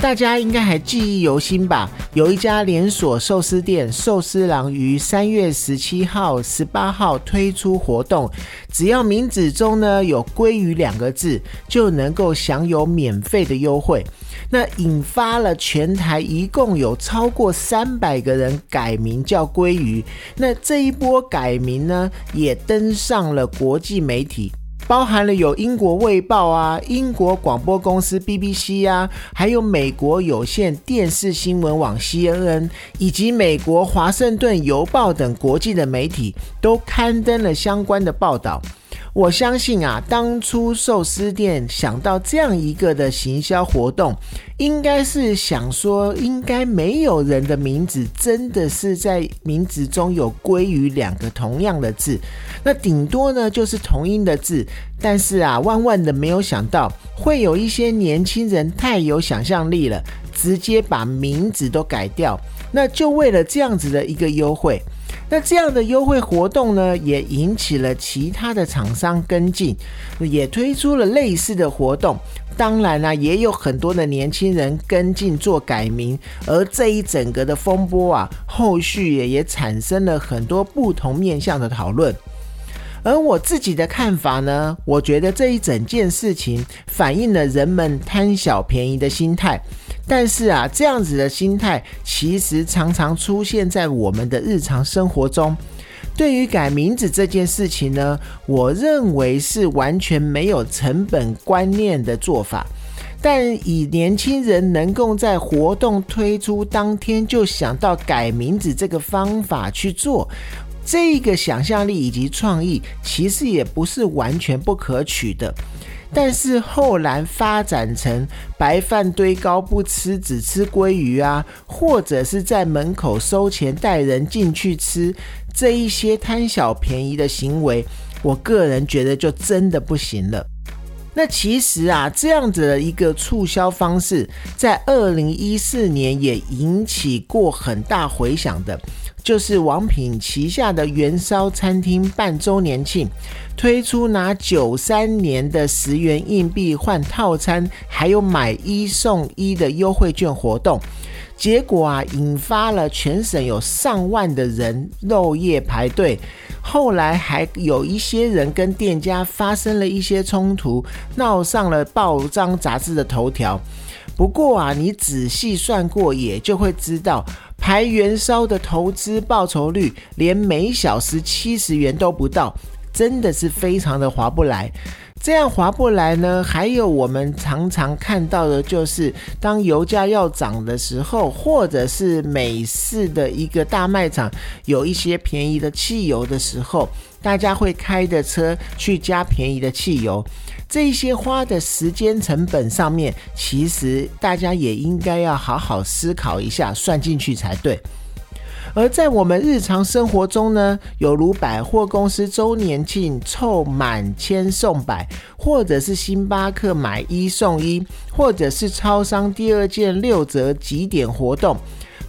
大家应该还记忆犹新吧？有一家连锁寿司店寿司郎于三月十七号、十八号推出活动，只要名字中呢有“鲑鱼”两个字，就能够享有免费的优惠。那引发了全台一共有超过三百个人改名叫鲑鱼。那这一波改名呢，也登上了国际媒体。包含了有英国卫报啊、英国广播公司 BBC 啊，还有美国有线电视新闻网 CNN，以及美国华盛顿邮报等国际的媒体都刊登了相关的报道。我相信啊，当初寿司店想到这样一个的行销活动，应该是想说，应该没有人的名字真的是在名字中有“鲑鱼”两个同样的字，那顶多呢就是同音的字。但是啊，万万的没有想到，会有一些年轻人太有想象力了，直接把名字都改掉，那就为了这样子的一个优惠。那这样的优惠活动呢，也引起了其他的厂商跟进，也推出了类似的活动。当然啦，也有很多的年轻人跟进做改名，而这一整个的风波啊，后续也也产生了很多不同面向的讨论。而我自己的看法呢，我觉得这一整件事情反映了人们贪小便宜的心态。但是啊，这样子的心态其实常常出现在我们的日常生活中。对于改名字这件事情呢，我认为是完全没有成本观念的做法。但以年轻人能够在活动推出当天就想到改名字这个方法去做，这个想象力以及创意，其实也不是完全不可取的。但是后来发展成白饭堆高不吃，只吃鲑鱼啊，或者是在门口收钱带人进去吃，这一些贪小便宜的行为，我个人觉得就真的不行了。那其实啊，这样子的一个促销方式，在二零一四年也引起过很大回响的。就是王品旗下的元宵餐厅半周年庆，推出拿九三年的十元硬币换套餐，还有买一送一的优惠券活动，结果啊，引发了全省有上万的人漏夜排队，后来还有一些人跟店家发生了一些冲突，闹上了报章杂志的头条。不过啊，你仔细算过，也就会知道。排元烧的投资报酬率连每小时七十元都不到，真的是非常的划不来。这样划不来呢？还有我们常常看到的就是，当油价要涨的时候，或者是美式的一个大卖场有一些便宜的汽油的时候，大家会开着车去加便宜的汽油。这些花的时间成本上面，其实大家也应该要好好思考一下，算进去才对。而在我们日常生活中呢，有如百货公司周年庆凑满千送百，或者是星巴克买一送一，或者是超商第二件六折几点活动。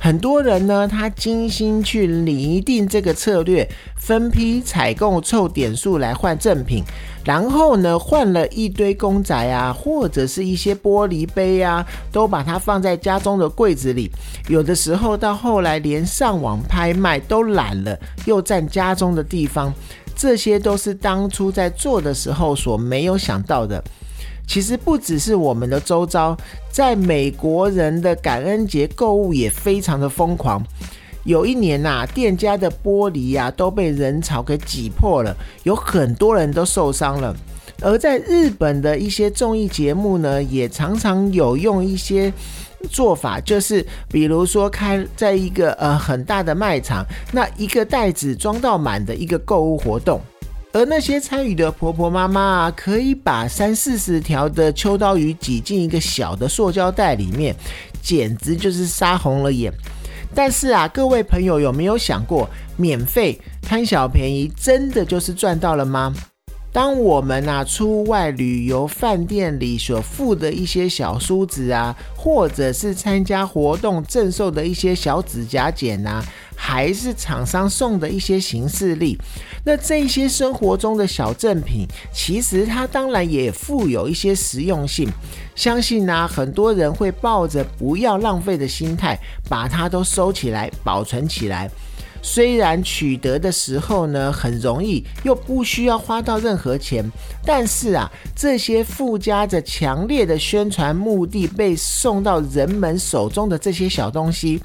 很多人呢，他精心去拟定这个策略，分批采购凑点数来换赠品，然后呢，换了一堆公仔啊，或者是一些玻璃杯啊，都把它放在家中的柜子里。有的时候到后来连上网拍卖都懒了，又占家中的地方，这些都是当初在做的时候所没有想到的。其实不只是我们的周遭，在美国人的感恩节购物也非常的疯狂。有一年呐，店家的玻璃呀都被人潮给挤破了，有很多人都受伤了。而在日本的一些综艺节目呢，也常常有用一些做法，就是比如说开在一个呃很大的卖场，那一个袋子装到满的一个购物活动。而那些参与的婆婆妈妈啊，可以把三四十条的秋刀鱼挤进一个小的塑胶袋里面，简直就是杀红了眼。但是啊，各位朋友有没有想过，免费贪小便宜，真的就是赚到了吗？当我们啊出外旅游，饭店里所附的一些小梳子啊，或者是参加活动赠送的一些小指甲剪啊，还是厂商送的一些形式力，那这些生活中的小赠品，其实它当然也富有一些实用性。相信呢，很多人会抱着不要浪费的心态，把它都收起来，保存起来。虽然取得的时候呢很容易，又不需要花到任何钱，但是啊，这些附加着强烈的宣传目的被送到人们手中的这些小东西，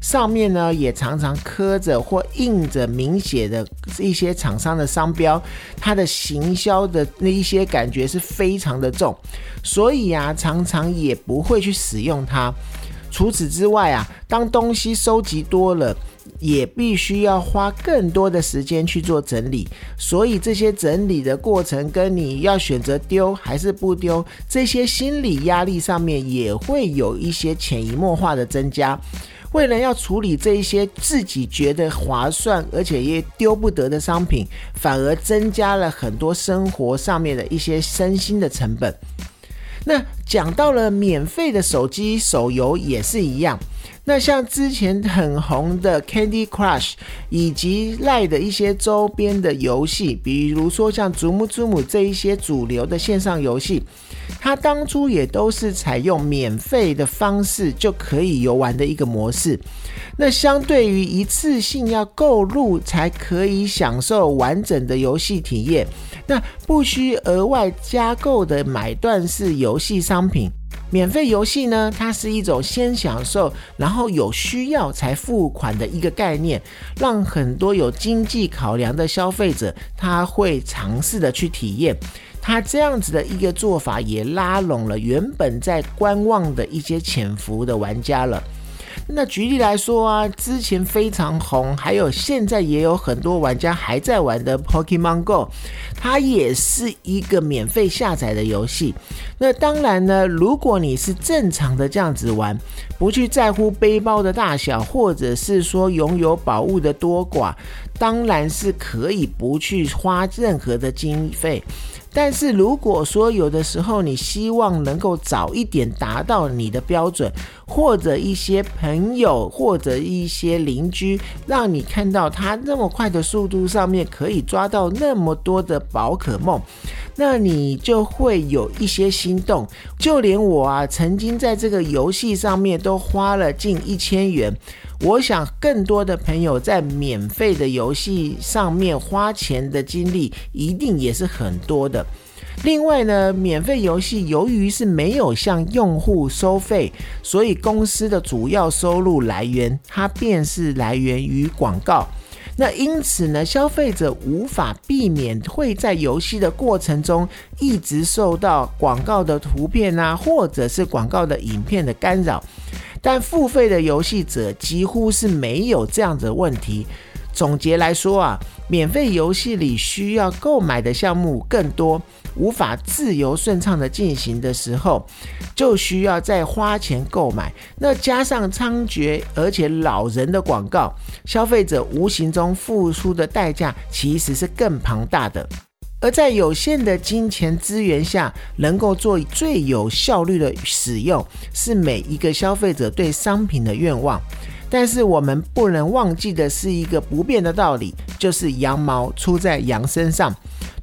上面呢也常常刻着或印着明显的一些厂商的商标，它的行销的那一些感觉是非常的重，所以啊，常常也不会去使用它。除此之外啊，当东西收集多了。也必须要花更多的时间去做整理，所以这些整理的过程跟你要选择丢还是不丢，这些心理压力上面也会有一些潜移默化的增加。为了要处理这一些自己觉得划算而且也丢不得的商品，反而增加了很多生活上面的一些身心的成本。那讲到了免费的手机手游也是一样。那像之前很红的 Candy Crush，以及赖的一些周边的游戏，比如说像祖母祖母这一些主流的线上游戏，它当初也都是采用免费的方式就可以游玩的一个模式。那相对于一次性要购入才可以享受完整的游戏体验，那不需额外加购的买断式游戏商品。免费游戏呢，它是一种先享受，然后有需要才付款的一个概念，让很多有经济考量的消费者，他会尝试的去体验。他这样子的一个做法，也拉拢了原本在观望的一些潜伏的玩家了。那举例来说啊，之前非常红，还有现在也有很多玩家还在玩的 Pokemon Go，它也是一个免费下载的游戏。那当然呢，如果你是正常的这样子玩，不去在乎背包的大小，或者是说拥有宝物的多寡，当然是可以不去花任何的经费。但是如果说有的时候你希望能够早一点达到你的标准，或者一些朋友或者一些邻居让你看到他那么快的速度上面可以抓到那么多的宝可梦，那你就会有一些心动。就连我啊，曾经在这个游戏上面都花了近一千元。我想，更多的朋友在免费的游戏上面花钱的经历，一定也是很多的。另外呢，免费游戏由于是没有向用户收费，所以公司的主要收入来源，它便是来源于广告。那因此呢，消费者无法避免会在游戏的过程中一直受到广告的图片啊，或者是广告的影片的干扰。但付费的游戏者几乎是没有这样的问题。总结来说啊，免费游戏里需要购买的项目更多，无法自由顺畅的进行的时候，就需要再花钱购买。那加上猖獗而且老人的广告，消费者无形中付出的代价其实是更庞大的。而在有限的金钱资源下，能够做最有效率的使用，是每一个消费者对商品的愿望。但是我们不能忘记的是一个不变的道理，就是羊毛出在羊身上。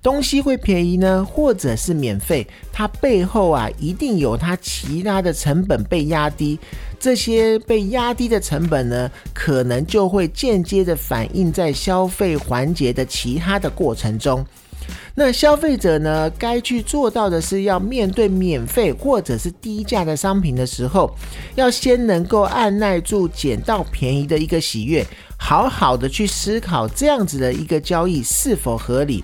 东西会便宜呢，或者是免费，它背后啊一定有它其他的成本被压低。这些被压低的成本呢，可能就会间接的反映在消费环节的其他的过程中。那消费者呢，该去做到的是，要面对免费或者是低价的商品的时候，要先能够按耐住捡到便宜的一个喜悦，好好的去思考这样子的一个交易是否合理。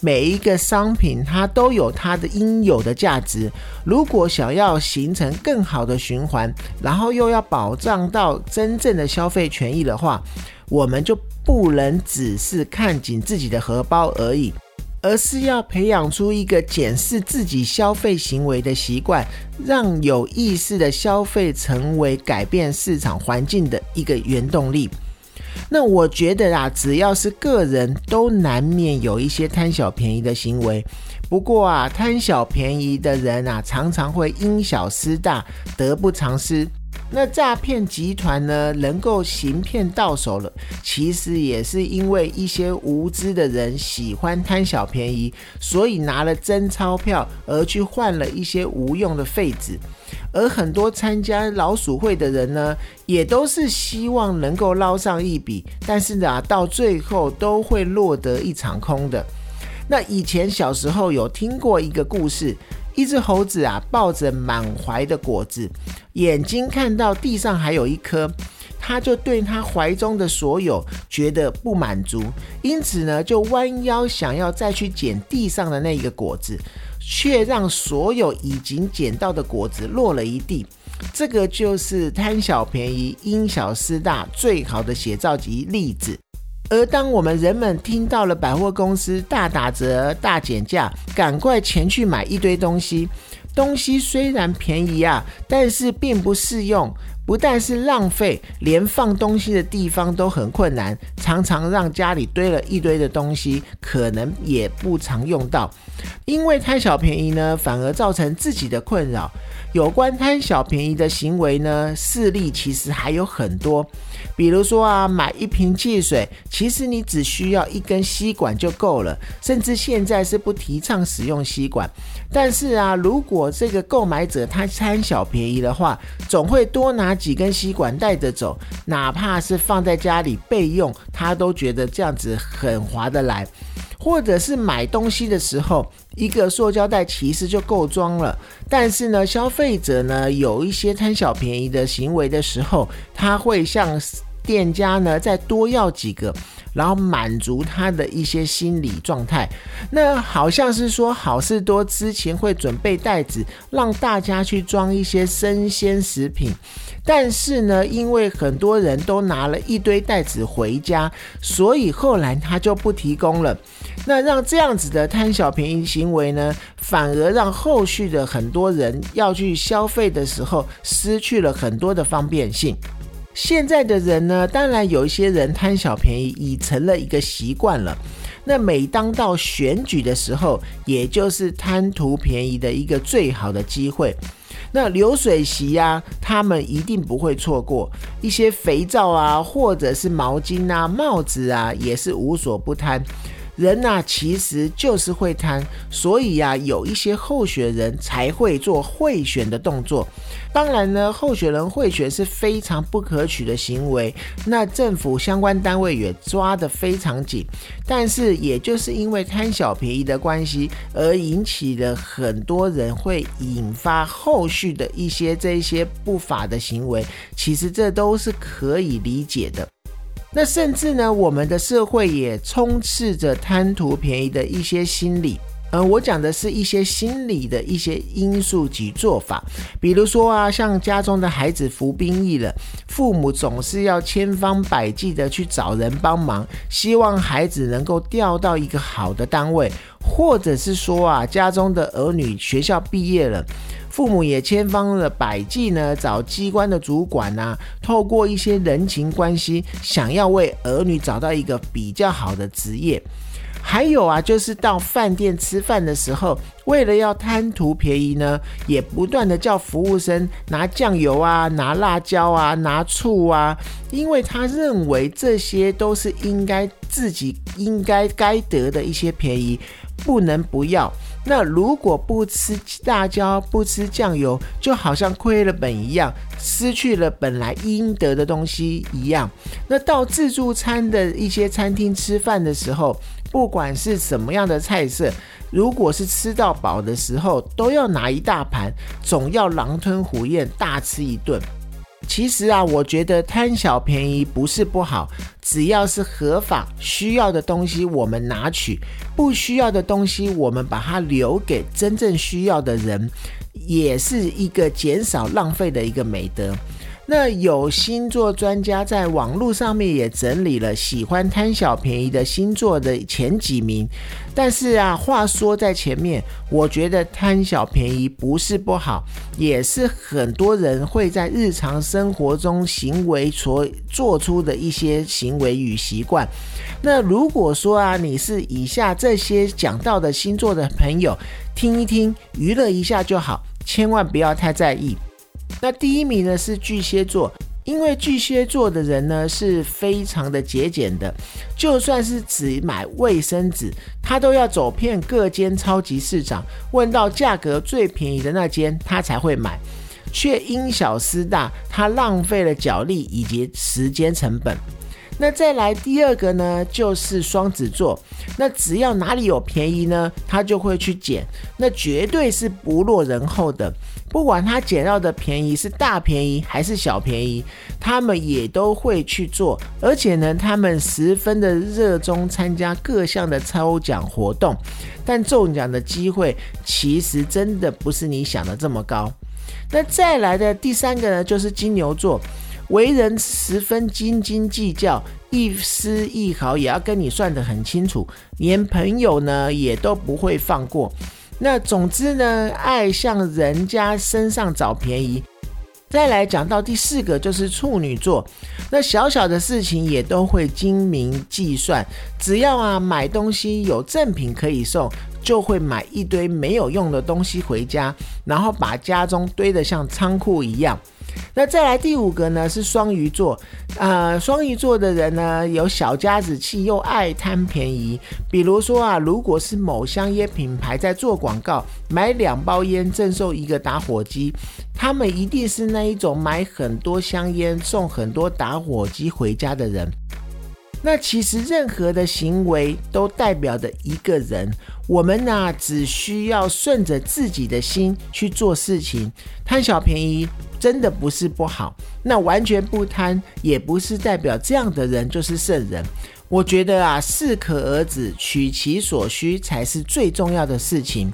每一个商品它都有它的应有的价值，如果想要形成更好的循环，然后又要保障到真正的消费权益的话，我们就不能只是看紧自己的荷包而已。而是要培养出一个检视自己消费行为的习惯，让有意识的消费成为改变市场环境的一个原动力。那我觉得啊，只要是个人都难免有一些贪小便宜的行为。不过啊，贪小便宜的人啊，常常会因小失大，得不偿失。那诈骗集团呢，能够行骗到手了，其实也是因为一些无知的人喜欢贪小便宜，所以拿了真钞票而去换了一些无用的废纸。而很多参加老鼠会的人呢，也都是希望能够捞上一笔，但是呢，到最后都会落得一场空的。那以前小时候有听过一个故事。一只猴子啊，抱着满怀的果子，眼睛看到地上还有一颗，他就对他怀中的所有觉得不满足，因此呢，就弯腰想要再去捡地上的那一个果子，却让所有已经捡到的果子落了一地。这个就是贪小便宜、因小失大最好的写照及例子。而当我们人们听到了百货公司大打折、大减价，赶快前去买一堆东西。东西虽然便宜啊，但是并不适用，不但是浪费，连放东西的地方都很困难，常常让家里堆了一堆的东西，可能也不常用到。因为贪小便宜呢，反而造成自己的困扰。有关贪小便宜的行为呢，事例其实还有很多。比如说啊，买一瓶汽水，其实你只需要一根吸管就够了。甚至现在是不提倡使用吸管，但是啊，如果这个购买者他贪小便宜的话，总会多拿几根吸管带着走，哪怕是放在家里备用，他都觉得这样子很划得来。或者是买东西的时候，一个塑胶袋其实就够装了。但是呢，消费者呢有一些贪小便宜的行为的时候，他会向店家呢再多要几个，然后满足他的一些心理状态。那好像是说好事多之前会准备袋子，让大家去装一些生鲜食品。但是呢，因为很多人都拿了一堆袋子回家，所以后来他就不提供了。那让这样子的贪小便宜行为呢，反而让后续的很多人要去消费的时候，失去了很多的方便性。现在的人呢，当然有一些人贪小便宜已成了一个习惯了。那每当到选举的时候，也就是贪图便宜的一个最好的机会。那流水席呀，他们一定不会错过一些肥皂啊，或者是毛巾啊、帽子啊，也是无所不贪。人呐，其实就是会贪，所以呀，有一些候选人才会做贿选的动作。当然呢，候选人贿选是非常不可取的行为，那政府相关单位也抓得非常紧。但是，也就是因为贪小便宜的关系，而引起了很多人会引发后续的一些这些不法的行为。其实这都是可以理解的。那甚至呢，我们的社会也充斥着贪图便宜的一些心理。嗯，我讲的是一些心理的一些因素及做法。比如说啊，像家中的孩子服兵役了，父母总是要千方百计的去找人帮忙，希望孩子能够调到一个好的单位，或者是说啊，家中的儿女学校毕业了。父母也千方的百计呢，找机关的主管呐，透过一些人情关系，想要为儿女找到一个比较好的职业。还有啊，就是到饭店吃饭的时候，为了要贪图便宜呢，也不断的叫服务生拿酱油啊、拿辣椒啊、拿醋啊，因为他认为这些都是应该自己应该该得的一些便宜，不能不要。那如果不吃辣椒、不吃酱油，就好像亏了本一样，失去了本来应得的东西一样。那到自助餐的一些餐厅吃饭的时候，不管是什么样的菜色，如果是吃到饱的时候，都要拿一大盘，总要狼吞虎咽大吃一顿。其实啊，我觉得贪小便宜不是不好，只要是合法需要的东西我们拿取，不需要的东西我们把它留给真正需要的人，也是一个减少浪费的一个美德。那有星座专家在网络上面也整理了喜欢贪小便宜的星座的前几名。但是啊，话说在前面，我觉得贪小便宜不是不好，也是很多人会在日常生活中行为所做出的一些行为与习惯。那如果说啊，你是以下这些讲到的星座的朋友，听一听，娱乐一下就好，千万不要太在意。那第一名呢是巨蟹座。因为巨蟹座的人呢是非常的节俭的，就算是只买卫生纸，他都要走遍各间超级市场，问到价格最便宜的那间，他才会买，却因小失大，他浪费了脚力以及时间成本。那再来第二个呢，就是双子座。那只要哪里有便宜呢，他就会去捡，那绝对是不落人后的。不管他捡到的便宜是大便宜还是小便宜，他们也都会去做。而且呢，他们十分的热衷参加各项的抽奖活动，但中奖的机会其实真的不是你想的这么高。那再来的第三个呢，就是金牛座。为人十分斤斤计较，一丝一毫也要跟你算得很清楚，连朋友呢也都不会放过。那总之呢，爱向人家身上找便宜。再来讲到第四个，就是处女座，那小小的事情也都会精明计算，只要啊买东西有赠品可以送，就会买一堆没有用的东西回家，然后把家中堆得像仓库一样。那再来第五个呢，是双鱼座。啊，双鱼座的人呢，有小家子气，又爱贪便宜。比如说啊，如果是某香烟品牌在做广告，买两包烟赠送一个打火机，他们一定是那一种买很多香烟送很多打火机回家的人。那其实任何的行为都代表着一个人，我们呢只需要顺着自己的心去做事情，贪小便宜。真的不是不好，那完全不贪也不是代表这样的人就是圣人。我觉得啊，适可而止，取其所需才是最重要的事情。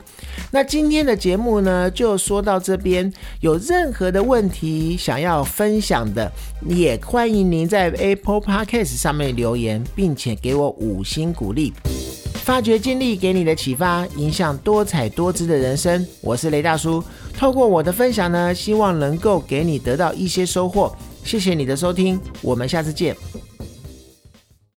那今天的节目呢，就说到这边。有任何的问题想要分享的，也欢迎您在 Apple Podcast 上面留言，并且给我五星鼓励。发掘经历给你的启发，影响多彩多姿的人生。我是雷大叔。透过我的分享呢，希望能够给你得到一些收获。谢谢你的收听，我们下次见。